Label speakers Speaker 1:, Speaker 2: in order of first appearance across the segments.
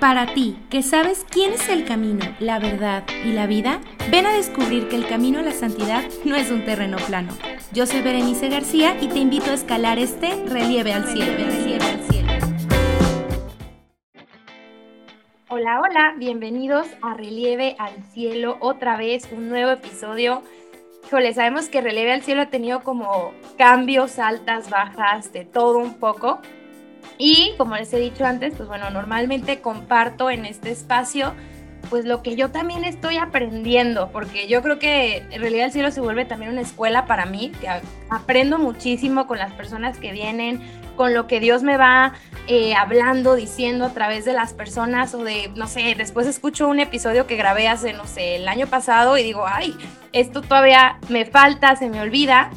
Speaker 1: Para ti, que sabes quién es el camino, la verdad y la vida, ven a descubrir que el camino a la santidad no es un terreno plano. Yo soy Berenice García y te invito a escalar este relieve al cielo. Hola, hola, bienvenidos a Relieve al Cielo, otra vez un nuevo episodio. Híjole, sabemos que Relieve al Cielo ha tenido como cambios, altas, bajas, de todo un poco. Y como les he dicho antes, pues bueno, normalmente comparto en este espacio pues lo que yo también estoy aprendiendo, porque yo creo que en realidad el cielo se vuelve también una escuela para mí, que aprendo muchísimo con las personas que vienen, con lo que Dios me va eh, hablando, diciendo a través de las personas o de, no sé, después escucho un episodio que grabé hace, no sé, el año pasado y digo, ay, esto todavía me falta, se me olvida,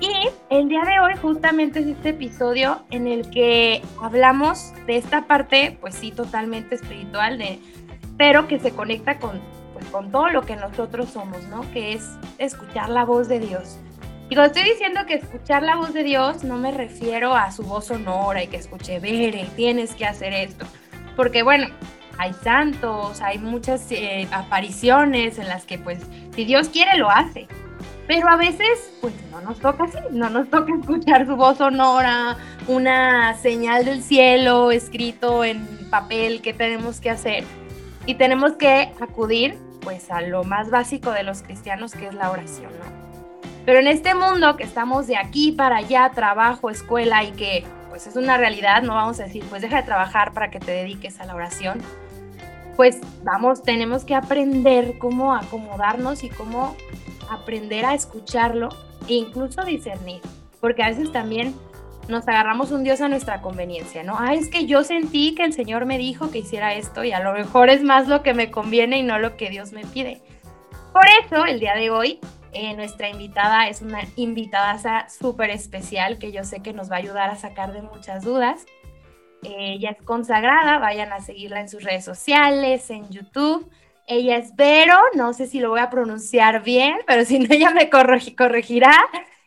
Speaker 1: y el día de hoy justamente es este episodio en el que hablamos de esta parte, pues sí, totalmente espiritual, de, pero que se conecta con, pues, con todo lo que nosotros somos, ¿no? Que es escuchar la voz de Dios. Y cuando estoy diciendo que escuchar la voz de Dios, no me refiero a su voz sonora y que escuche, Bere, tienes que hacer esto. Porque bueno, hay santos, hay muchas eh, apariciones en las que pues si Dios quiere lo hace. Pero a veces, pues no nos toca así, no nos toca escuchar su voz sonora, una señal del cielo escrito en papel que tenemos que hacer. Y tenemos que acudir, pues, a lo más básico de los cristianos, que es la oración, ¿no? Pero en este mundo que estamos de aquí para allá, trabajo, escuela y que, pues, es una realidad, no vamos a decir, pues, deja de trabajar para que te dediques a la oración. Pues, vamos, tenemos que aprender cómo acomodarnos y cómo aprender a escucharlo e incluso discernir, porque a veces también nos agarramos un Dios a nuestra conveniencia, ¿no? Ah, es que yo sentí que el Señor me dijo que hiciera esto y a lo mejor es más lo que me conviene y no lo que Dios me pide. Por eso, el día de hoy, eh, nuestra invitada es una invitada súper especial que yo sé que nos va a ayudar a sacar de muchas dudas. Eh, ella es consagrada, vayan a seguirla en sus redes sociales, en YouTube. Ella es Vero, no sé si lo voy a pronunciar bien, pero si no, ella me corregirá.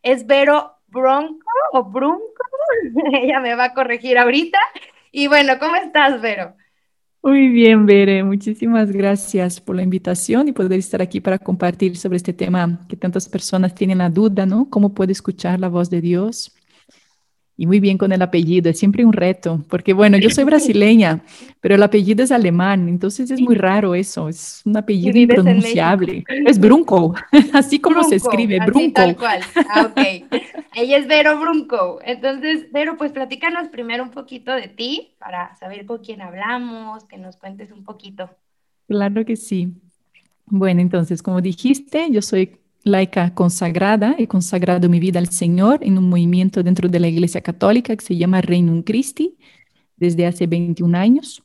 Speaker 1: Es Vero Bronco o Brunco. ella me va a corregir ahorita. Y bueno, ¿cómo estás, Vero?
Speaker 2: Muy bien, Vere. Muchísimas gracias por la invitación y poder estar aquí para compartir sobre este tema que tantas personas tienen la duda, ¿no? ¿Cómo puede escuchar la voz de Dios? Y muy bien con el apellido, es siempre un reto, porque bueno, yo soy brasileña, pero el apellido es alemán, entonces es muy raro eso, es un apellido impronunciable. Es Brunco, así como se escribe, Brunco.
Speaker 1: Tal cual. Ah, ok. Ella es Vero Brunco. Entonces, Vero, pues platícanos primero un poquito de ti para saber con quién hablamos, que nos cuentes un poquito.
Speaker 2: Claro que sí. Bueno, entonces, como dijiste, yo soy laica consagrada, he consagrado mi vida al Señor en un movimiento dentro de la Iglesia Católica que se llama Reino Christi desde hace 21 años.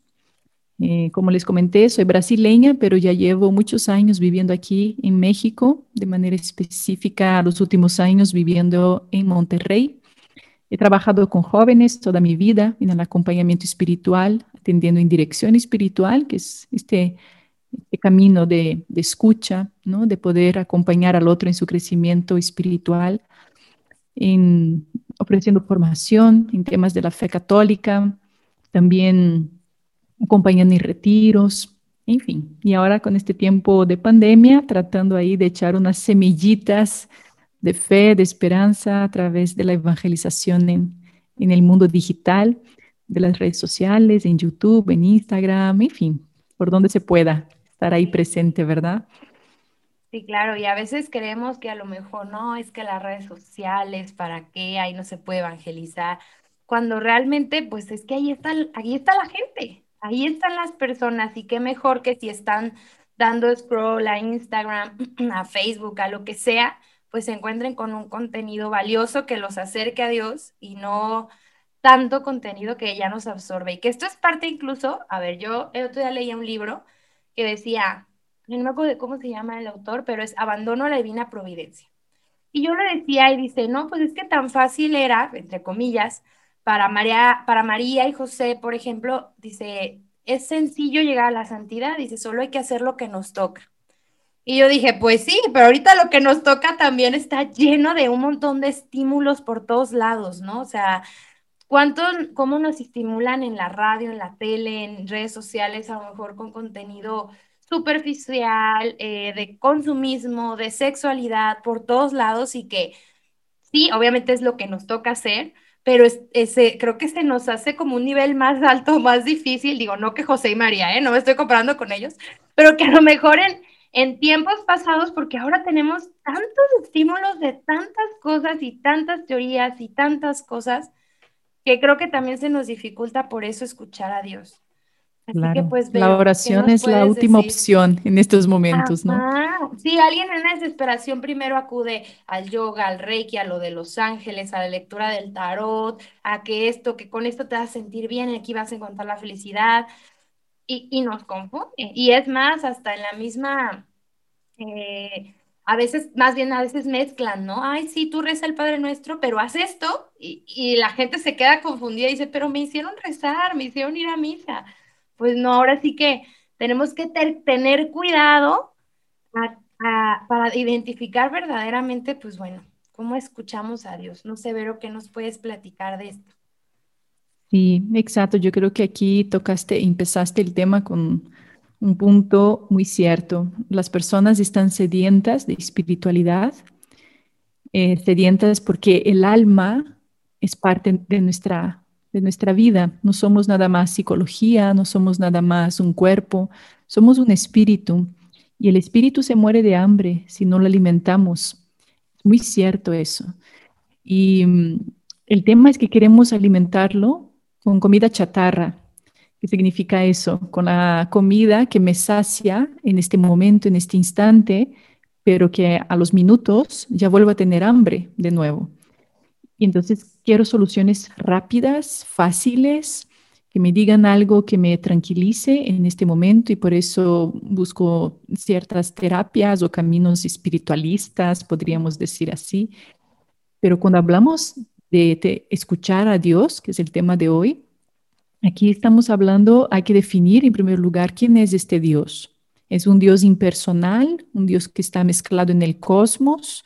Speaker 2: Eh, como les comenté, soy brasileña, pero ya llevo muchos años viviendo aquí en México, de manera específica los últimos años viviendo en Monterrey. He trabajado con jóvenes toda mi vida en el acompañamiento espiritual, atendiendo en dirección espiritual, que es este este camino de, escucha, ¿no? de poder acompañar al otro en su crecimiento espiritual, en, ofreciendo formación en temas de la fe católica, también acompañando en retiros, en fin. Y ahora con este tiempo de pandemia, tratando ahí de echar unas semillitas de fe, de esperanza a través de la evangelización en, en el mundo digital, de las redes sociales, en YouTube, en Instagram, en fin, por donde se pueda estar ahí presente, ¿verdad?
Speaker 1: Sí, claro, y a veces creemos que a lo mejor no, es que las redes sociales, ¿para qué? Ahí no se puede evangelizar, cuando realmente, pues es que ahí está, ahí está la gente, ahí están las personas, y qué mejor que si están dando scroll a Instagram, a Facebook, a lo que sea, pues se encuentren con un contenido valioso que los acerque a Dios y no tanto contenido que ya nos absorbe. Y que esto es parte incluso, a ver, yo el otro día leía un libro que decía, no me acuerdo de cómo se llama el autor, pero es Abandono a la Divina Providencia. Y yo le decía y dice, no, pues es que tan fácil era, entre comillas, para María, para María y José, por ejemplo, dice, es sencillo llegar a la santidad, dice, solo hay que hacer lo que nos toca. Y yo dije, pues sí, pero ahorita lo que nos toca también está lleno de un montón de estímulos por todos lados, ¿no? O sea, cuánto, cómo nos estimulan en la radio, en la tele, en redes sociales, a lo mejor con contenido superficial, eh, de consumismo, de sexualidad, por todos lados y que sí, obviamente es lo que nos toca hacer, pero ese, creo que se nos hace como un nivel más alto, más difícil, digo, no que José y María, ¿eh? no me estoy comparando con ellos, pero que a lo mejor en, en tiempos pasados, porque ahora tenemos tantos estímulos de tantas cosas y tantas teorías y tantas cosas, que creo que también se nos dificulta por eso escuchar a Dios.
Speaker 2: Así que pues la oración es la última opción en estos momentos, ¿no?
Speaker 1: Sí, alguien en la desesperación primero acude al yoga, al reiki, a lo de los ángeles, a la lectura del tarot, a que esto, que con esto te vas a sentir bien y aquí vas a encontrar la felicidad. Y, y nos confunde. Y es más, hasta en la misma, eh, a veces, más bien a veces mezclan, ¿no? Ay, sí, tú reza el Padre Nuestro, pero haz esto y, y la gente se queda confundida y dice, pero me hicieron rezar, me hicieron ir a misa pues no, ahora sí que tenemos que tener cuidado para identificar verdaderamente, pues bueno, cómo escuchamos a Dios. No sé, Vero, ¿qué nos puedes platicar de esto?
Speaker 2: Sí, exacto. Yo creo que aquí tocaste, empezaste el tema con un punto muy cierto. Las personas están sedientas de espiritualidad, eh, sedientas porque el alma es parte de nuestra de nuestra vida. No somos nada más psicología, no somos nada más un cuerpo, somos un espíritu. Y el espíritu se muere de hambre si no lo alimentamos. Muy cierto eso. Y mm, el tema es que queremos alimentarlo con comida chatarra. ¿Qué significa eso? Con la comida que me sacia en este momento, en este instante, pero que a los minutos ya vuelvo a tener hambre de nuevo. Y entonces quiero soluciones rápidas, fáciles, que me digan algo que me tranquilice en este momento y por eso busco ciertas terapias o caminos espiritualistas, podríamos decir así. Pero cuando hablamos de, escuchar a Dios, que es el tema de hoy, aquí estamos hablando, hay que definir en primer lugar quién es este Dios. Es un Dios impersonal, un Dios que está mezclado en el cosmos,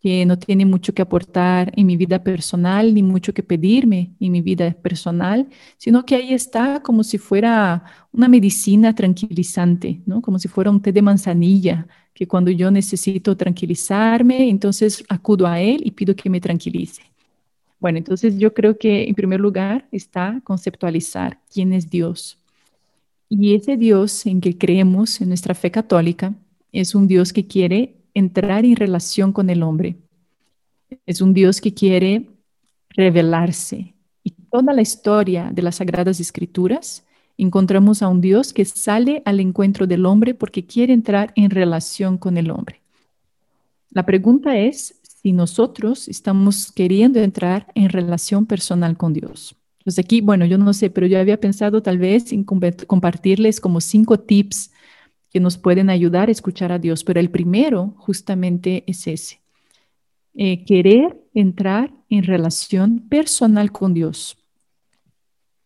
Speaker 2: que no tiene mucho que aportar en mi vida personal, ni mucho que pedirme en mi vida personal, sino que ahí está como si fuera una medicina tranquilizante, ¿no? Como si fuera un té de manzanilla, que cuando yo necesito tranquilizarme, entonces acudo a él y pido que me tranquilice. Bueno, entonces yo creo que en primer lugar está conceptualizar quién es Dios. Y ese Dios en que creemos en nuestra fe católica es un Dios que quiere entrar en relación con el hombre. Es un Dios que quiere revelarse. Y toda la historia de las Sagradas Escrituras encontramos a un Dios que sale al encuentro del hombre porque quiere entrar en relación con el hombre. La pregunta es si nosotros estamos queriendo entrar en relación personal con Dios. Entonces aquí, bueno, yo no sé, pero yo había pensado tal vez en compartirles como cinco tips que nos pueden ayudar a escuchar a Dios, pero el primero justamente es ese, eh, querer entrar en relación personal con Dios.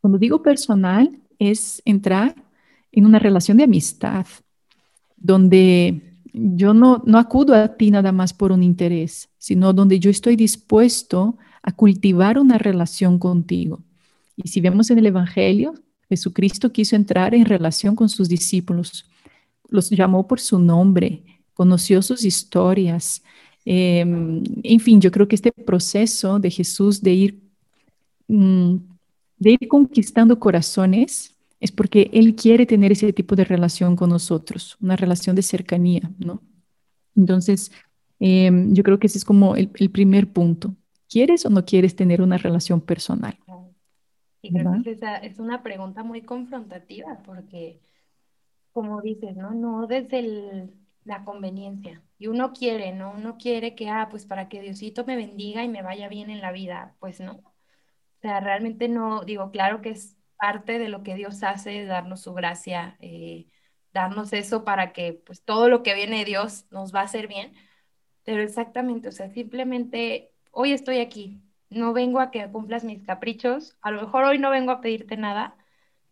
Speaker 2: Cuando digo personal, es entrar en una relación de amistad, donde yo no, no acudo a ti nada más por un interés, sino donde yo estoy dispuesto a cultivar una relación contigo. Y si vemos en el Evangelio, Jesucristo quiso entrar en relación con sus discípulos los llamó por su nombre, conoció sus historias. Em, en fin, yo creo que este proceso de Jesús de ir, mm, de ir conquistando corazones es porque Él quiere tener ese tipo de relación con nosotros, una relación de cercanía, ¿no? Entonces, em, yo creo que ese es como el, primer punto. ¿Quieres o no quieres tener una relación personal?
Speaker 1: Y creo que es una pregunta muy confrontativa porque como dices, ¿no? No desde la conveniencia. Y uno quiere, ¿no? Uno quiere que, ah, pues para que Diosito me bendiga y me vaya bien en la vida. Pues no. O sea, realmente no, digo, claro que es parte de lo que Dios hace, darnos su gracia, eh, darnos eso para que pues todo lo que viene de Dios nos va a hacer bien. Pero exactamente, o sea, simplemente hoy estoy aquí. No vengo a que cumplas mis caprichos. A lo mejor hoy no vengo a pedirte nada,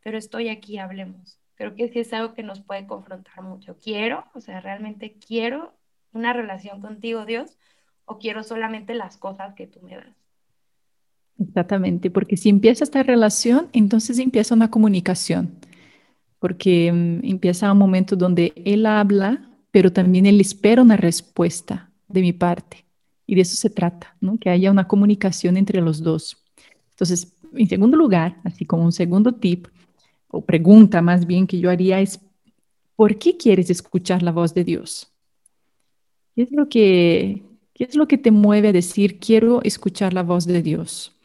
Speaker 1: pero estoy aquí, hablemos. Creo que sí es algo que nos puede confrontar mucho. Quiero, o sea, realmente quiero una relación contigo, Dios, o quiero solamente las cosas que tú me das.
Speaker 2: Exactamente, porque si empieza esta relación, entonces empieza una comunicación, porque mm, empieza un momento donde él habla, pero también él espera una respuesta de mi parte. Y de eso se trata, ¿no? Que haya una comunicación entre los dos. Entonces, en segundo lugar, así como un segundo tip, o pregunta más bien que yo haría es, ¿por qué quieres escuchar la voz de Dios? ¿Qué es lo que, qué es lo que te mueve a decir, quiero escuchar la voz de Dios?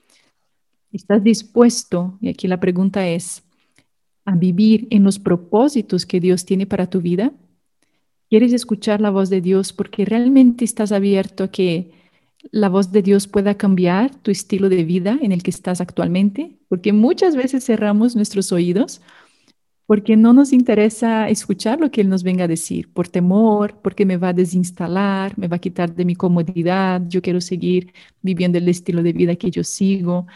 Speaker 2: ¿Estás dispuesto, y aquí la pregunta es, a vivir en los propósitos que Dios tiene para tu vida? ¿Quieres escuchar la voz de Dios porque realmente estás abierto a que la voz de Dios pueda cambiar tu estilo de vida en el que estás actualmente? Porque muchas veces cerramos nuestros oídos porque no nos interesa escuchar lo que Él nos venga a decir, por temor, porque me va a desinstalar, me va a quitar de mi comodidad, yo quiero seguir viviendo el estilo de vida que yo sigo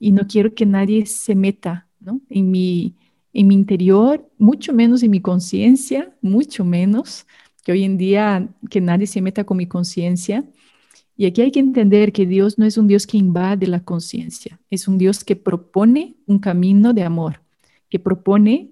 Speaker 2: y no quiero que nadie se meta en, mi, en mi interior, mucho menos en mi conciencia, mucho menos que hoy en día que nadie se meta con mi conciencia. Y aquí hay que entender que Dios no es un Dios que invade la conciencia, es un Dios que propone un camino de amor, que propone,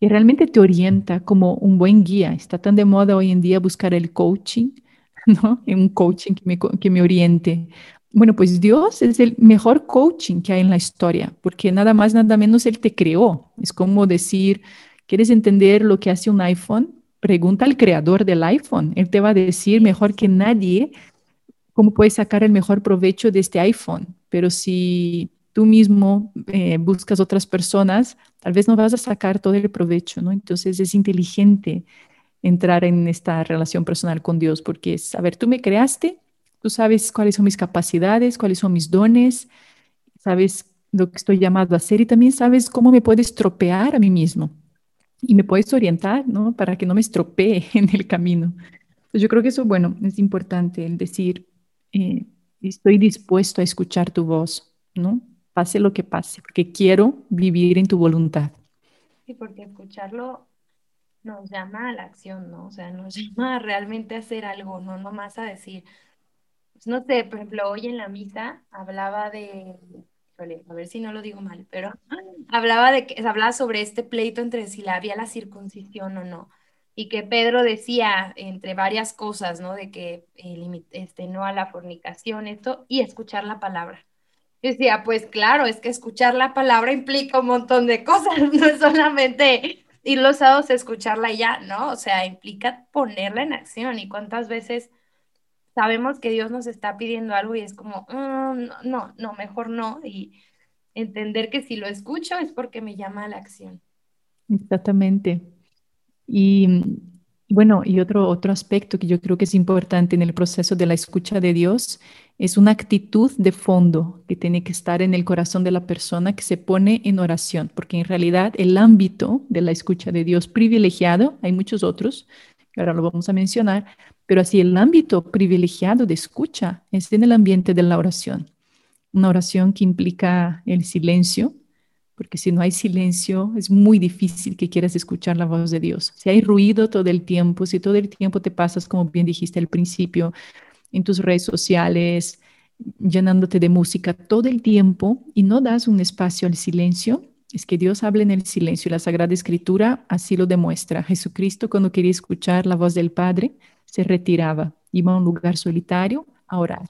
Speaker 2: que realmente te orienta como un buen guía. Está tan de moda hoy en día buscar el coaching, ¿no? Un coaching que me, que me oriente bueno, pues Dios es el mejor coaching que hay en la historia, porque nada más, nada menos Él te creó. Es como decir, ¿quieres entender lo que hace un iPhone? Pregunta al creador del iPhone. Él te va a decir mejor que nadie cómo puedes sacar el mejor provecho de este iPhone. Pero si tú mismo eh, buscas otras personas, tal vez no vas a sacar todo el provecho, ¿no? Entonces es inteligente entrar en esta relación personal con Dios, porque es, a ver, tú me creaste, Tú sabes cuáles son mis capacidades, cuáles son mis dones, sabes lo que estoy llamado a hacer y también sabes cómo me puedes estropear a mí mismo y me puedes orientar, ¿no? Para que no me estropee en el camino. Pues yo creo que eso, bueno, es importante el decir, eh, estoy dispuesto a escuchar tu voz, ¿no? Pase lo que pase, porque quiero vivir en tu voluntad.
Speaker 1: Sí, porque escucharlo nos llama a la acción, ¿no? O sea, nos llama realmente a hacer algo, no nomás a decir, pues, no sé, por ejemplo, hoy en la misa hablaba de, a ver si no lo digo mal, pero hablaba de que hablaba sobre este pleito entre si la había la circuncisión o no. Y que Pedro decía entre varias cosas, ¿no? De que este, no a la fornicación, esto, y escuchar la palabra. Yo decía, pues claro, es que escuchar la palabra implica un montón de cosas, no es solamente ir los sábados a escucharla y ya, ¿no? O sea, implica ponerla en acción. ¿Y cuántas veces sabemos que Dios nos está pidiendo algo y es como, mm, no, no, mejor no. Y entender que si lo escucho es porque me llama a la acción.
Speaker 2: Exactamente. Y bueno, y otro, otro aspecto que yo creo que es importante en el proceso de la escucha de Dios es una actitud de fondo que tiene que estar en el corazón de la persona que se pone en oración, porque en realidad el ámbito de la escucha de Dios privilegiado, hay muchos otros, que ahora lo vamos a mencionar, pero así el ámbito privilegiado de escucha es en el ambiente de la oración. Una oración que implica el silencio, porque si no hay silencio es muy difícil que quieras escuchar la voz de Dios. Si hay ruido todo el tiempo, si todo el tiempo te pasas, como bien dijiste al principio, en tus redes sociales, llenándote de música todo el tiempo y no das un espacio al silencio, es que Dios habla en el silencio y la Sagrada Escritura así lo demuestra. Jesucristo cuando quería escuchar la voz del Padre, se retiraba, iba a un lugar solitario a orar.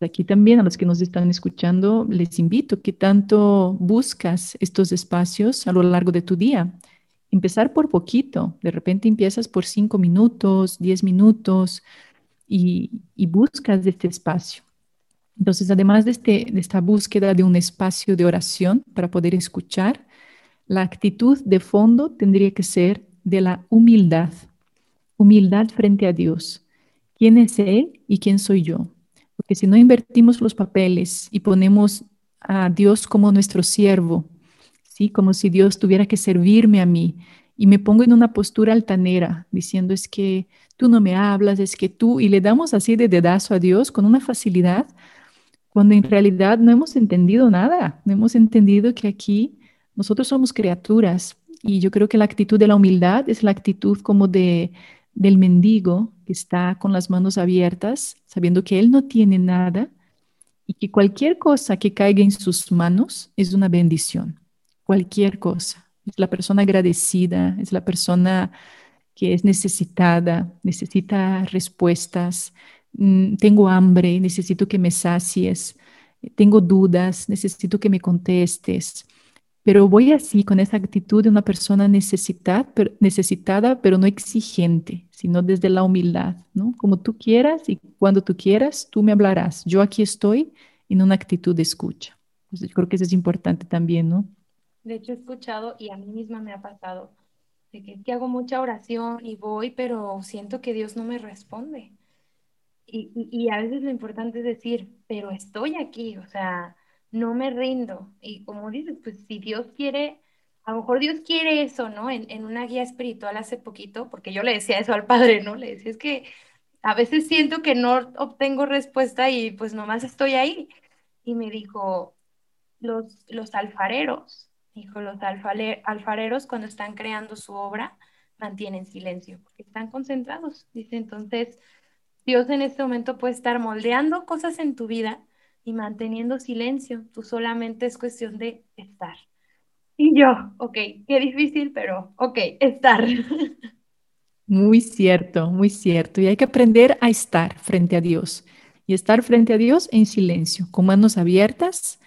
Speaker 2: Aquí también a los que nos están escuchando les invito que tanto buscas estos espacios a lo largo de tu día. Empezar por poquito, de repente empiezas por cinco minutos, diez minutos y, buscas este espacio. Entonces, además de, este, de esta búsqueda de un espacio de oración para poder escuchar, la actitud de fondo tendría que ser de la humildad humildad frente a Dios. ¿Quién es Él y quién soy yo? Porque si no invertimos los papeles y ponemos a Dios como nuestro siervo, ¿sí? como si Dios tuviera que servirme a mí, y me pongo en una postura altanera, diciendo es que tú no me hablas, es que tú, y le damos así de dedazo a Dios con una facilidad, cuando en realidad no hemos entendido nada, no hemos entendido que aquí nosotros somos criaturas, y yo creo que la actitud de la humildad es la actitud como de del mendigo que está con las manos abiertas, sabiendo que él no tiene nada y que cualquier cosa que caiga en sus manos es una bendición. Cualquier cosa. Es la persona agradecida, es la persona que es necesitada, necesita respuestas. Mm, tengo hambre, necesito que me sacies. Tengo dudas, necesito que me contestes. Pero voy así, con esa actitud de una persona necesitada, pero, necesitada, pero no exigente, sino desde la humildad, ¿no? Como tú quieras y cuando tú quieras, tú me hablarás. Yo aquí estoy en una actitud de escucha. Pues yo creo que eso es importante también, ¿no?
Speaker 1: De hecho, he escuchado y a mí misma me ha pasado de que, que hago mucha oración y voy, pero siento que Dios no me responde. Y, y, y, a veces lo importante es decir, pero estoy aquí, o sea, no me rindo. Y como dices, pues si Dios quiere, a lo mejor Dios quiere eso, ¿no? En, en una guía espiritual hace poquito, porque yo le decía eso al padre, ¿no? Le decía, es que a veces siento que no obtengo respuesta y pues nomás estoy ahí. Y me dijo, los, los alfareros Dijo, los alfareros cuando están creando su obra mantienen silencio, porque están concentrados. Dice, entonces, Dios en este momento puede estar moldeando cosas en tu vida y manteniendo silencio. Tú solamente es cuestión de estar. Y yo, ok, qué difícil, pero ok, estar.
Speaker 2: Muy cierto, muy cierto. Y hay que aprender a estar frente a Dios. Y estar frente a Dios en silencio, con manos abiertas,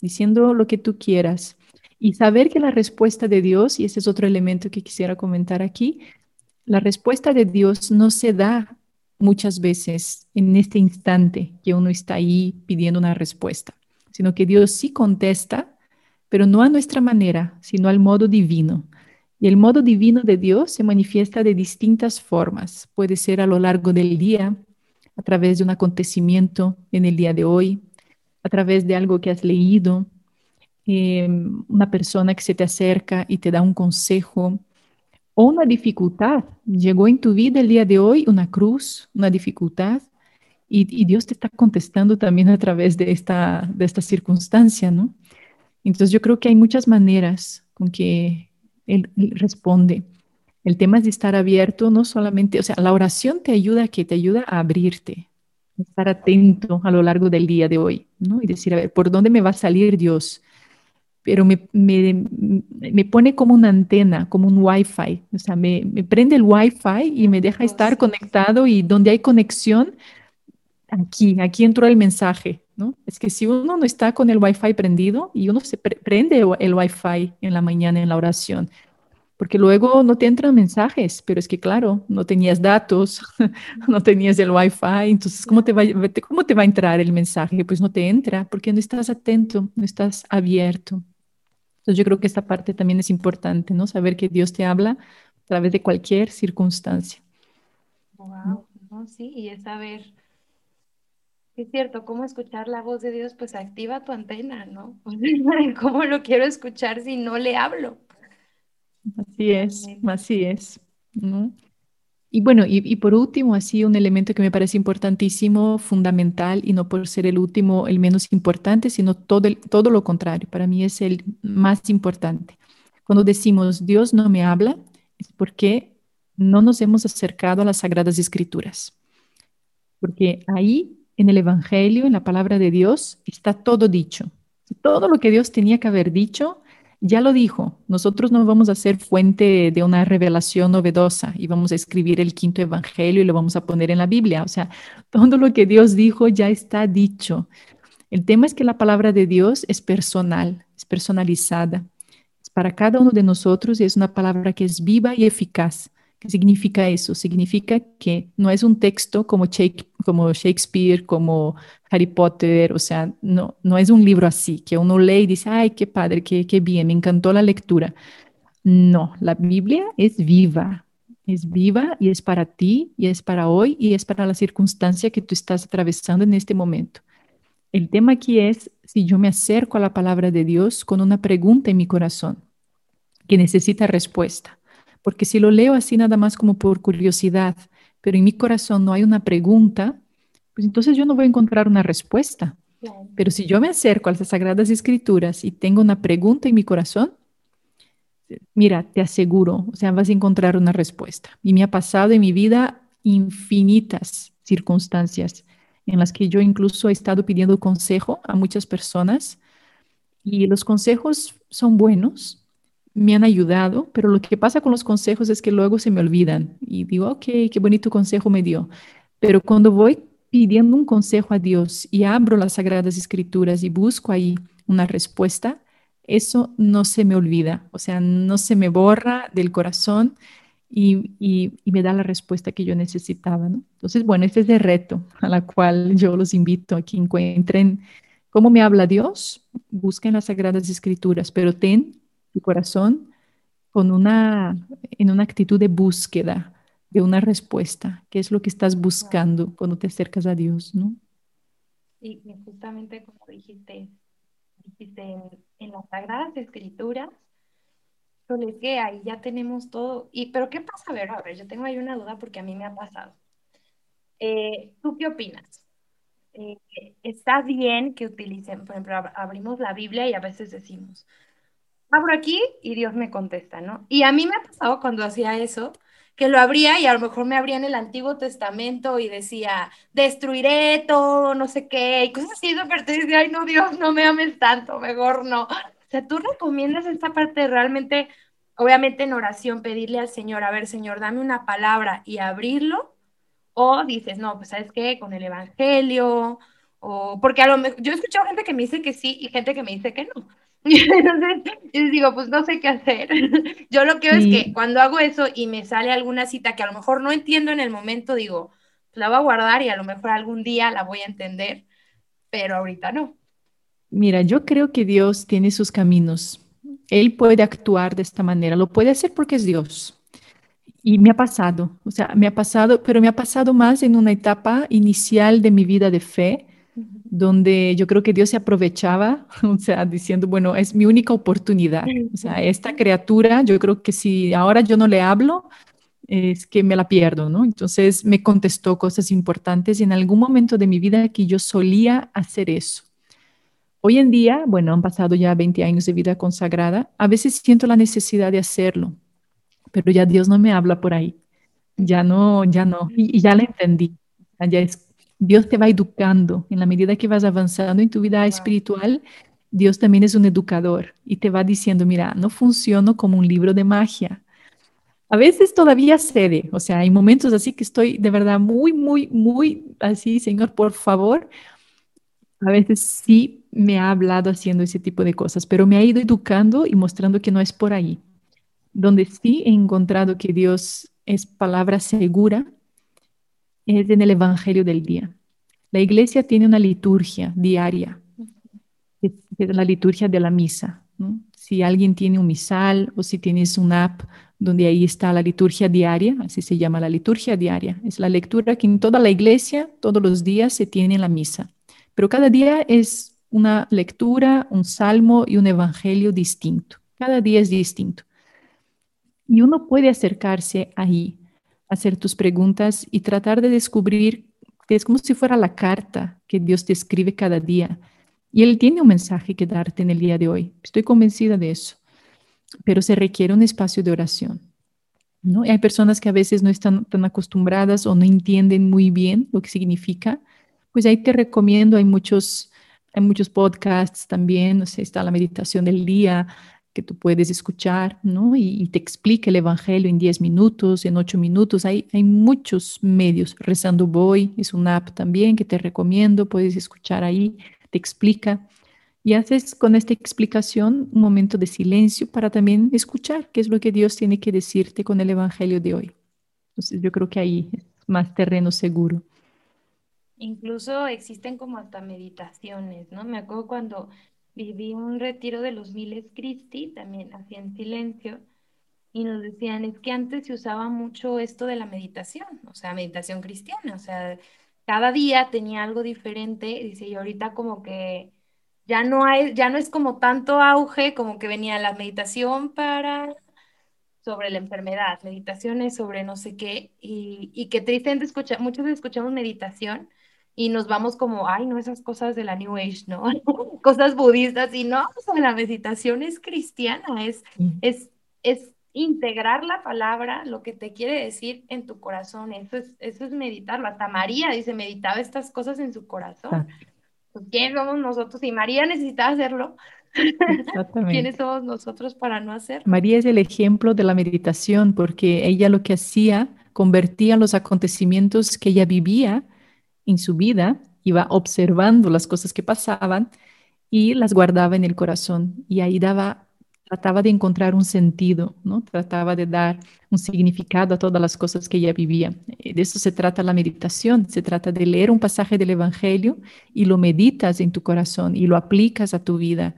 Speaker 2: diciendo lo que tú quieras. Y saber que la respuesta de Dios, y ese es otro elemento que quisiera comentar aquí, la respuesta de Dios no se da muchas veces en este instante que uno está ahí pidiendo una respuesta, sino que Dios sí contesta, pero no a nuestra manera, sino al modo divino. Y el modo divino de Dios se manifiesta de distintas formas. Puede ser a lo largo del día, a través de un acontecimiento en el día de hoy, a través de algo que has leído, Em, una persona que se te acerca y te da un consejo o una dificultad. Llegó en tu vida el día de hoy una cruz, una dificultad, y, Dios te está contestando también a través de esta, de esta circunstancia, ¿no? Entonces yo creo que hay muchas maneras con que él, responde. El tema es de estar abierto, no solamente, o sea, la oración te ayuda que te ayuda a abrirte, estar atento a lo largo del día de hoy, ¿no? Y decir, a ver, ¿por dónde me va a salir Dios? Pero me, me, me, pone como una antena, como un Wi-Fi. O sea, me, me prende el Wi-Fi y me deja estar conectado y donde hay conexión, aquí, aquí entró el mensaje, ¿no? Es que si uno no está con el Wi-Fi prendido y uno se prende el Wi-Fi en la mañana en la oración, porque luego no te entran mensajes, pero es que claro, no tenías datos, no tenías el Wi-Fi, entonces ¿cómo te, va, ¿cómo te va a entrar el mensaje? Pues no te entra porque no estás atento, no estás abierto. Entonces yo creo que esta parte también es importante, ¿no? Saber que Dios te habla a través de cualquier circunstancia.
Speaker 1: Wow, ¿no? sí, y es saber, es cierto, cómo escuchar la voz de Dios, pues activa tu antena, ¿no? ¿Cómo lo quiero escuchar si no le hablo?
Speaker 2: Así es, así es. ¿no? Y bueno, y, por último, así un elemento que me parece importantísimo, fundamental, y no por ser el último, el menos importante, sino todo, todo lo contrario, para mí es el más importante. Cuando decimos Dios no me habla, es porque no nos hemos acercado a las Sagradas Escrituras. Porque ahí, en el Evangelio, en la palabra de Dios, está todo dicho. Todo lo que Dios tenía que haber dicho, ya lo dijo, nosotros no vamos a ser fuente de una revelación novedosa y vamos a escribir el quinto evangelio y lo vamos a poner en la Biblia. O sea, todo lo que Dios dijo ya está dicho. El tema es que la palabra de Dios es personal, es personalizada, es para cada uno de nosotros y es una palabra que es viva y eficaz. ¿Qué significa eso? Significa que no es un texto como, Shakespeare, como Harry Potter, o sea, no, no es un libro así, que uno lee y dice, ay, qué padre, qué, qué bien, me encantó la lectura. No, la Biblia es viva, es viva y es para ti y es para hoy y es para la circunstancia que tú estás atravesando en este momento. El tema aquí es si yo me acerco a la palabra de Dios con una pregunta en mi corazón que necesita respuesta. Porque si lo leo así nada más como por curiosidad, pero en mi corazón no hay una pregunta, pues entonces yo no voy a encontrar una respuesta. Pero si yo me acerco a las Sagradas Escrituras y tengo una pregunta en mi corazón, mira, te aseguro, o sea, vas a encontrar una respuesta. Y me ha pasado en mi vida infinitas circunstancias en las que yo incluso he estado pidiendo consejo a muchas personas y los consejos son buenos, me han ayudado, pero lo que pasa con los consejos es que luego se me olvidan y digo, ok, qué bonito consejo me dio. Pero cuando voy pidiendo un consejo a Dios y abro las Sagradas Escrituras y busco ahí una respuesta, eso no se me olvida, o sea, no se me borra del corazón y, y, me da la respuesta que yo necesitaba. ¿no? Entonces, bueno, este es el reto a la cual yo los invito a que encuentren cómo me habla Dios, busquen las Sagradas Escrituras, pero ten tu corazón con una, en una actitud de búsqueda de una respuesta. ¿Qué es lo que estás buscando cuando te acercas a Dios? ¿no?
Speaker 1: Y justamente como dijiste, dijiste en, las Sagradas Escrituras, yo les que ahí ya tenemos todo. Y, pero ¿qué pasa? A ver, a ver, yo tengo ahí una duda porque a mí me ha pasado. Eh, ¿Tú qué opinas? Eh, ¿Está bien que utilicen, por ejemplo, abrimos la Biblia y a veces decimos, abro aquí y Dios me contesta, ¿no? Y a mí me ha pasado cuando hacía eso, que lo abría y a lo mejor me abría en el Antiguo Testamento y decía, destruiré todo, no sé qué, y cosas así súper decía, ay no, Dios, no me ames tanto, mejor no. O sea, tú recomiendas esta parte realmente, obviamente en oración, pedirle al Señor, a ver, Señor, dame una palabra y abrirlo, o dices, no, pues sabes qué, con el Evangelio, o porque a lo mejor, yo he escuchado gente que me dice que sí y gente que me dice que no. Entonces, yo digo, pues no sé qué hacer. Yo lo que veo es que cuando hago eso y me sale alguna cita que a lo mejor no entiendo en el momento, digo, pues la voy a guardar y a lo mejor algún día la voy a entender, pero ahorita no.
Speaker 2: Mira, yo creo que Dios tiene sus caminos. Él puede actuar de esta manera, lo puede hacer porque es Dios. Y me ha pasado, o sea, me ha pasado, pero me ha pasado más en una etapa inicial de mi vida de fe, donde yo creo que Dios se aprovechaba, o sea, diciendo, bueno, es mi única oportunidad. O sea, esta criatura, yo creo que si ahora yo no le hablo, es que me la pierdo, ¿no? Entonces me contestó cosas importantes en algún momento de mi vida que yo solía hacer eso. Hoy en día, bueno, han pasado ya 20 años de vida consagrada, a veces siento la necesidad de hacerlo, pero ya Dios no me habla por ahí. Ya no, ya no, y, y ya la entendí. Ya es Dios te va educando en la medida que vas avanzando en tu vida espiritual. Dios también es un educador y te va diciendo, mira, no funciono como un libro de magia. A veces todavía cede, o sea, hay momentos así que estoy de verdad muy, muy, muy así, Señor, por favor. A veces sí me ha hablado haciendo ese tipo de cosas, pero me ha ido educando y mostrando que no es por ahí. Donde sí he encontrado que Dios es palabra segura es en el Evangelio del día. La iglesia tiene una liturgia diaria, es la liturgia de la misa. Si alguien tiene un misal o si tienes una app donde ahí está la liturgia diaria, así se llama la liturgia diaria, es la lectura que en toda la iglesia todos los días se tiene en la misa. Pero cada día es una lectura, un salmo y un evangelio distinto. Cada día es distinto. Y uno puede acercarse ahí hacer tus preguntas y tratar de descubrir que es como si fuera la carta que Dios te escribe cada día. Y Él tiene un mensaje que darte en el día de hoy. Estoy convencida de eso. Pero se requiere un espacio de oración. ¿no? hay personas que a veces no están tan acostumbradas o no entienden muy bien lo que significa. Pues ahí te recomiendo, hay muchos, hay muchos podcasts también, está la meditación del día, que tú puedes escuchar, ¿no? Y, te explica el Evangelio en 10 minutos, en 8 minutos. Hay, hay muchos medios. Rezando Voy es una app también que te recomiendo, puedes escuchar ahí, te explica. Y haces con esta explicación un momento de silencio para también escuchar qué es lo que Dios tiene que decirte con el Evangelio de hoy. Entonces yo creo que ahí es más terreno seguro.
Speaker 1: Incluso existen como hasta meditaciones, ¿no? Me acuerdo cuando viví un retiro de los Miles Christi, también hacía en silencio, y nos decían, es que antes se usaba mucho esto de la meditación, o sea, meditación cristiana, o sea, cada día tenía algo diferente, dice, y ahorita como que ya no hay, ya no es como tanto auge, como que venía la meditación para sobre la enfermedad, meditaciones sobre no sé qué, y, y que tristemente escucha, muchos escuchamos meditación, y nos vamos como, ay, no, esas cosas de la New Age, ¿no? cosas budistas, y no, o sea, la meditación es cristiana, es, es, es integrar la palabra, lo que te quiere decir en tu corazón. Eso es, eso es meditarlo. Hasta María dice, meditaba estas cosas en su corazón. Pues, ¿Quién somos nosotros? Y María necesitaba hacerlo. ¿Quiénes somos nosotros para no hacerlo?
Speaker 2: María es el ejemplo de la meditación porque ella lo que hacía, convertía los acontecimientos que ella vivía en su vida, iba observando las cosas que pasaban y las guardaba en el corazón. Y ahí daba trataba de encontrar un sentido, ¿no? Trataba de dar un significado a todas las cosas que ella vivía. Eh, de eso se trata la meditación, se trata de leer un pasaje del Evangelio y lo meditas en tu corazón y lo aplicas a tu vida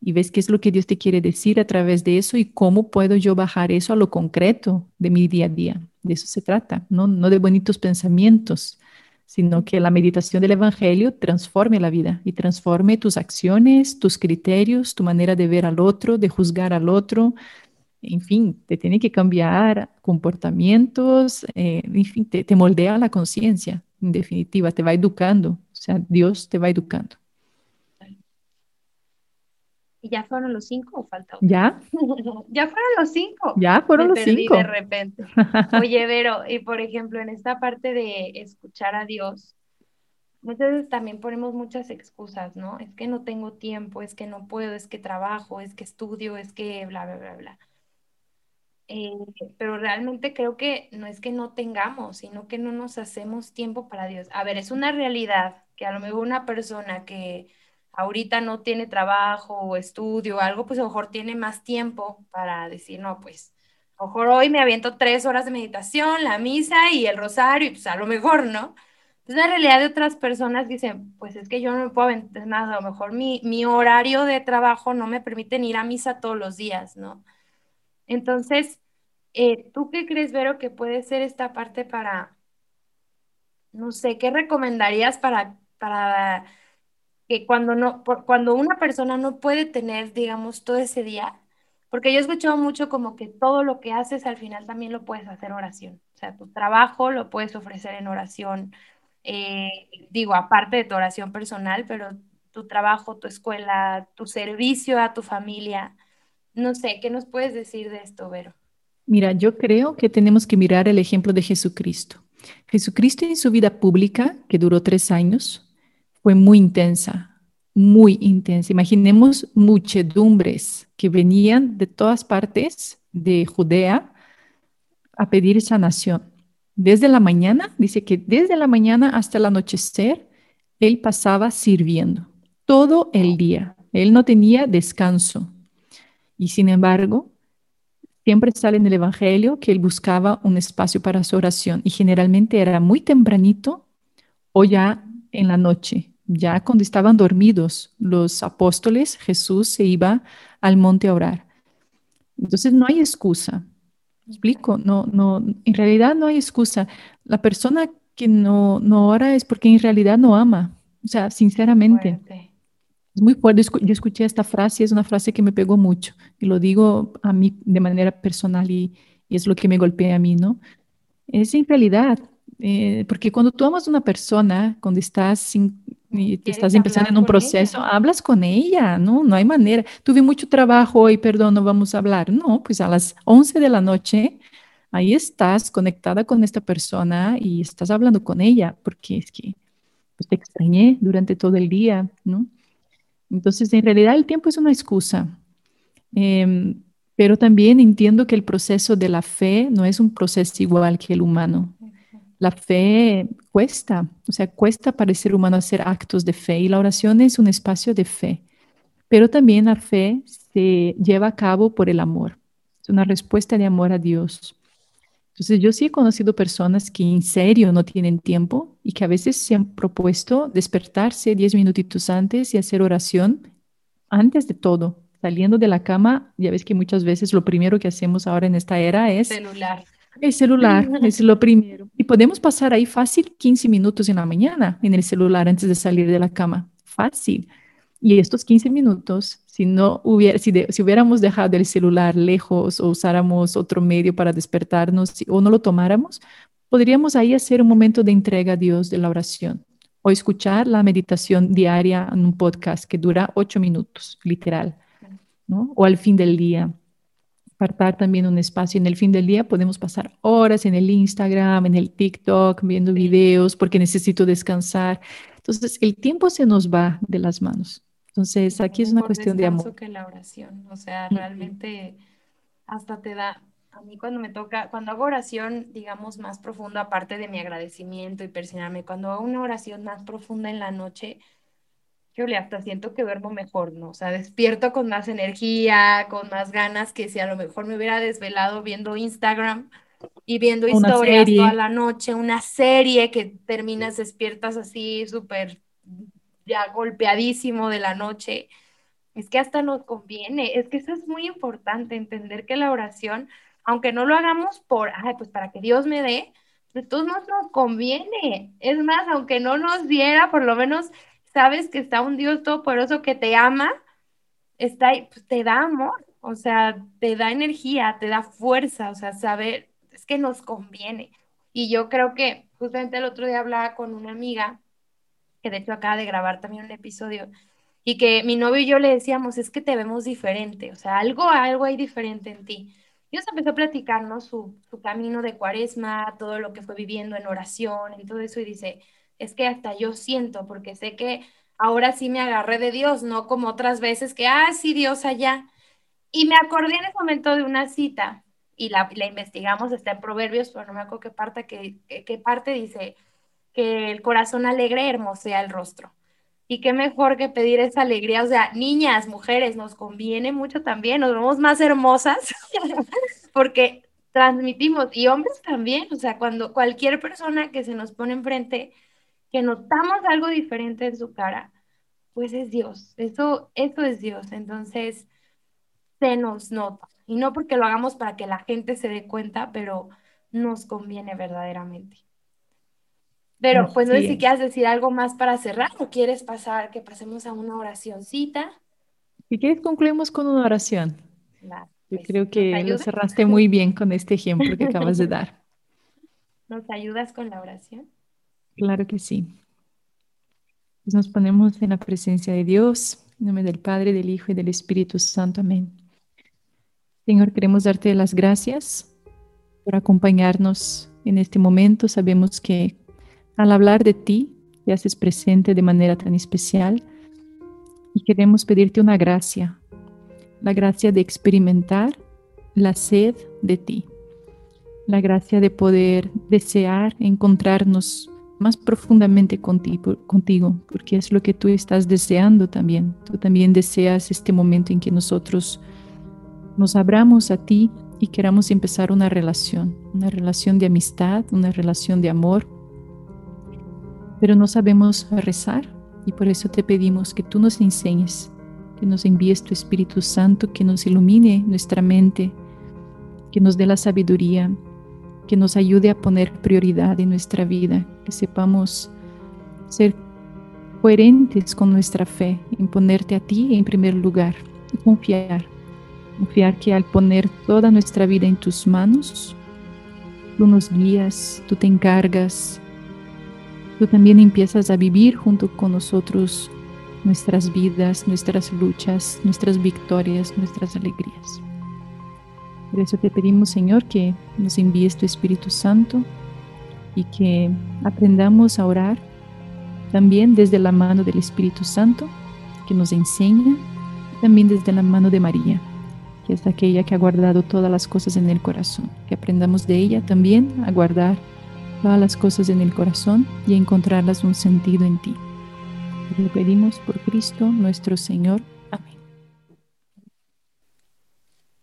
Speaker 2: y ves qué es lo que Dios te quiere decir a través de eso y cómo puedo yo bajar eso a lo concreto de mi día a día. De eso se trata, no, no de bonitos pensamientos, sino que la meditación del Evangelio transforme la vida y transforme tus acciones, tus criterios, tu manera de ver al otro, de juzgar al otro. En fin, te tiene que cambiar comportamientos, eh, en fin, te, te moldea la conciencia, en definitiva, te va educando, o sea, Dios te va educando.
Speaker 1: ¿Y ya fueron los cinco o falta
Speaker 2: uno? ¿Ya?
Speaker 1: ya fueron los cinco.
Speaker 2: Ya fueron los cinco.
Speaker 1: de repente. Oye, Vero, y por ejemplo, en esta parte de escuchar a Dios, muchas veces también ponemos muchas excusas, ¿no? Es que no tengo tiempo, es que no puedo, es que trabajo, es que estudio, es que bla, bla, bla, bla. Eh, pero realmente creo que no es que no tengamos, sino que no nos hacemos tiempo para Dios. A ver, es una realidad que a lo mejor una persona que ahorita no tiene trabajo o estudio o algo, pues a lo mejor tiene más tiempo para decir, no, pues a lo mejor hoy me aviento tres horas de meditación, la misa y el rosario, y pues a lo mejor, ¿no? Entonces la realidad de otras personas dicen, pues es que yo no me puedo aventar nada, a lo mejor mi, mi horario de trabajo no me permite ir a misa todos los días, ¿no? Entonces, eh, ¿tú qué crees, Vero, que puede ser esta parte para, no sé, qué recomendarías para, para que cuando, no, cuando una persona no puede tener, digamos, todo ese día, porque yo he escuchado mucho como que todo lo que haces al final también lo puedes hacer oración. O sea, tu trabajo lo puedes ofrecer en oración, eh, digo, aparte de tu oración personal, pero tu trabajo, tu escuela, tu servicio a tu familia. No sé, ¿qué nos puedes decir de esto, Vero?
Speaker 2: Mira, yo creo que tenemos que mirar el ejemplo de Jesucristo. Jesucristo en su vida pública, que duró tres años, fue muy intensa, muy intensa. Imaginemos muchedumbres que venían de todas partes de Judea a pedir sanación. Desde la mañana, dice que desde la mañana hasta el anochecer, él pasaba sirviendo todo el día. Él no tenía descanso. Y sin embargo, siempre sale en el Evangelio que él buscaba un espacio para su oración y generalmente era muy tempranito o ya en la noche, ya cuando estaban dormidos los apóstoles, Jesús se iba al monte a orar. Entonces no hay excusa. ¿Me explico? No, no, en realidad no hay excusa. La persona que no, no ora es porque en realidad no ama. O sea, sinceramente. Es muy fuerte. Yo escuché esta frase, es una frase que me pegó mucho. Y lo digo a mí de manera personal y, y es lo que me golpea a mí, ¿no? Es en realidad, eh, porque cuando tú amas a una persona, cuando estás sin, y te estás empezando en un proceso, hablas con ella, ¿no? No hay manera. Tuve mucho trabajo hoy, perdón, no vamos a hablar. No, pues a las 11 de la noche, ahí estás conectada con esta persona y estás hablando con ella, porque es que pues, te extrañé durante todo el día, ¿no? Entonces, en realidad el tiempo es una excusa. Em, pero también entiendo que el proceso de la fe no es un proceso igual que el humano. La fe cuesta, o sea, cuesta para el ser humano hacer actos de fe y la oración es un espacio de fe, pero también la fe se lleva a cabo por el amor, es una respuesta de amor a Dios. Entonces yo sí he conocido personas que en serio no tienen tiempo y que a veces se han propuesto despertarse diez minutitos antes y hacer oración antes de todo, saliendo de la cama. Ya ves que muchas veces lo primero que hacemos ahora en esta era es
Speaker 1: celular.
Speaker 2: El celular es lo primero. Y podemos pasar ahí fácil 15 minutos en la mañana en el celular antes de salir de la cama. Fácil. Y estos 15 minutos, si no hubiera, si, si hubiéramos dejado el celular lejos o usáramos otro medio para despertarnos o no lo tomáramos, podríamos ahí hacer un momento de entrega a Dios de la oración o escuchar la meditación diaria en un podcast que dura 8 minutos, literal, ¿no? O al fin del día apartar también un espacio en el fin del día, podemos pasar horas en el Instagram, en el TikTok, viendo videos porque necesito descansar. Entonces, el tiempo se nos va de las manos. Entonces, aquí es una cuestión de amor.
Speaker 1: que la oración, o sea, realmente hasta te da, a mí cuando me toca, cuando hago oración, digamos, más profunda, aparte de mi agradecimiento y persinarme, cuando hago una oración más profunda en la noche, yo le hasta siento que duermo mejor, ¿no? O sea, despierto con más energía, con más ganas que si a lo mejor me hubiera desvelado viendo Instagram y viendo historias toda la noche, una serie que terminas despiertas así súper ya golpeadísimo de la noche. Es que hasta nos conviene, es que eso es muy importante, entender que la oración, aunque no lo hagamos por, ay, pues para que Dios me dé, de todos modos nos conviene. Es más, aunque no nos diera, por lo menos sabes que está un Dios todopoderoso que te ama, está pues te da amor, o sea, te da energía, te da fuerza, o sea, saber, es que nos conviene. Y yo creo que justamente el otro día hablaba con una amiga, que de hecho acaba de grabar también un episodio, y que mi novio y yo le decíamos, es que te vemos diferente, o sea, algo, algo hay diferente en ti. Y nos empezó a platicarnos su, su camino de cuaresma, todo lo que fue viviendo en oración, en todo eso, y dice, es que hasta yo siento, porque sé que ahora sí me agarré de Dios, no como otras veces que, ah, sí, Dios allá. Y me acordé en ese momento de una cita y la, la investigamos, está en Proverbios, pero no me acuerdo qué parte, qué, parte dice que el corazón alegre hermosea el rostro. Y qué mejor que pedir esa alegría, o sea, niñas, mujeres, nos conviene mucho también, nos vemos más hermosas porque transmitimos, y hombres también, o sea, cuando cualquier persona que se nos pone enfrente, que notamos algo diferente en su cara, pues es Dios, eso, eso es Dios, entonces se nos nota, y no porque lo hagamos para que la gente se dé cuenta, pero nos conviene verdaderamente. Pero pues no sé si quieres decir algo más para cerrar o quieres pasar, que pasemos a una oracióncita.
Speaker 2: Si quieres, concluimos con una oración. Yo pues, creo que lo cerraste muy bien con este ejemplo que acabas de dar.
Speaker 1: ¿Nos ayudas con la oración?
Speaker 2: Claro que sí. Pues nos ponemos en la presencia de Dios, en nombre del Padre, del Hijo y del Espíritu Santo. Amén. Señor, queremos darte las gracias por acompañarnos en este momento. Sabemos que al hablar de ti, te haces presente de manera tan especial y queremos pedirte una gracia, la gracia de experimentar la sed de ti, la gracia de poder desear encontrarnos más profundamente contigo, contigo, porque es lo que tú estás deseando también. Tú también deseas este momento en que nosotros nos abramos a ti y queramos empezar una relación, una relación de amistad, una relación de amor. Pero no sabemos rezar y por eso te pedimos que tú nos enseñes, que nos envíes tu Espíritu Santo, que nos ilumine nuestra mente, que nos dé la sabiduría que nos ayude a poner prioridad en nuestra vida, que sepamos ser coherentes con nuestra fe, en ponerte a ti en primer lugar y confiar. Confiar que al poner toda nuestra vida en tus manos, tú nos guías, tú te encargas, tú también empiezas a vivir junto con nosotros nuestras vidas, nuestras luchas, nuestras victorias, nuestras alegrías. Por eso te pedimos, Señor, que nos envíes tu Espíritu Santo y que aprendamos a orar también desde la mano del Espíritu Santo, que nos enseña, también desde la mano de María, que es aquella que ha guardado todas las cosas en el corazón, que aprendamos de ella también a guardar todas las cosas en el corazón y a encontrarlas un sentido en ti. Te pedimos por Cristo nuestro Señor.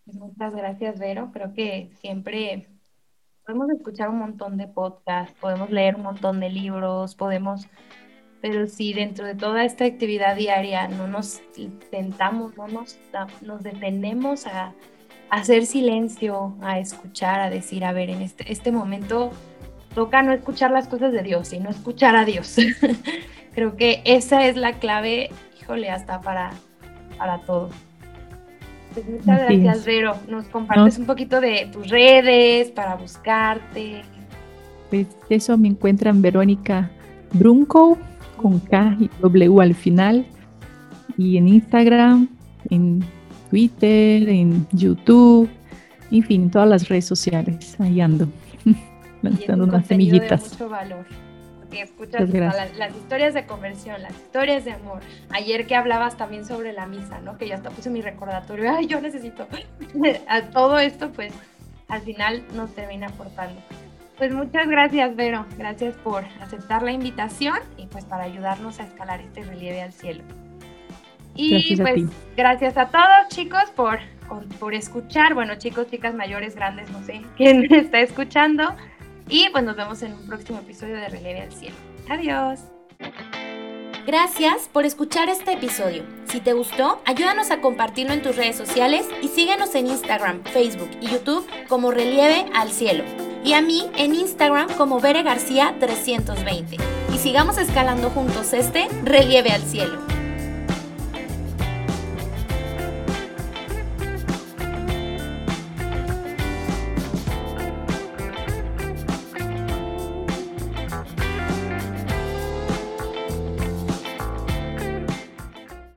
Speaker 1: Muchas gracias, Vero. Creo que siempre podemos escuchar un montón de podcasts, podemos leer un montón de libros, podemos, pero si dentro de toda esta actividad diaria no nos intentamos, no nos, nos detenemos a, hacer silencio, a escuchar, a decir, a ver, en este, este momento toca no escuchar las cosas de Dios, sino escuchar a Dios. Creo que esa es la clave, híjole, hasta para, para todo. Pues muchas gracias, Vero. Nos compartes un poquito de tus redes para buscarte.
Speaker 2: Pues eso me encuentran Verónica Brunco con K y W al final. Y en Instagram, en Twitter, en YouTube. en fin, en todas las redes sociales, ahí ando, lanzando unas semillitas.
Speaker 1: De mucho valor. Porque escuchas las, las, historias de conversión, las historias de amor. Ayer que hablabas también sobre la misa, ¿no? Que ya hasta puse mi recordatorio, ay, yo necesito. A todo esto, pues, al final nos termina aportando. Pues muchas gracias, Vero. Gracias por aceptar la invitación y pues para ayudarnos a escalar este relieve al cielo. Y pues gracias a todos chicos por, por escuchar. Bueno, chicos, chicas mayores, grandes, no sé quién está escuchando. Y pues nos vemos en un próximo episodio de Relieve al Cielo. Adiós.
Speaker 3: Gracias por escuchar este episodio. Si te gustó, ayúdanos a compartirlo en tus redes sociales y síguenos en Instagram, Facebook y YouTube como Relieve al Cielo. Y a mí en Instagram como Bere García 320. Y sigamos escalando juntos este Relieve al Cielo.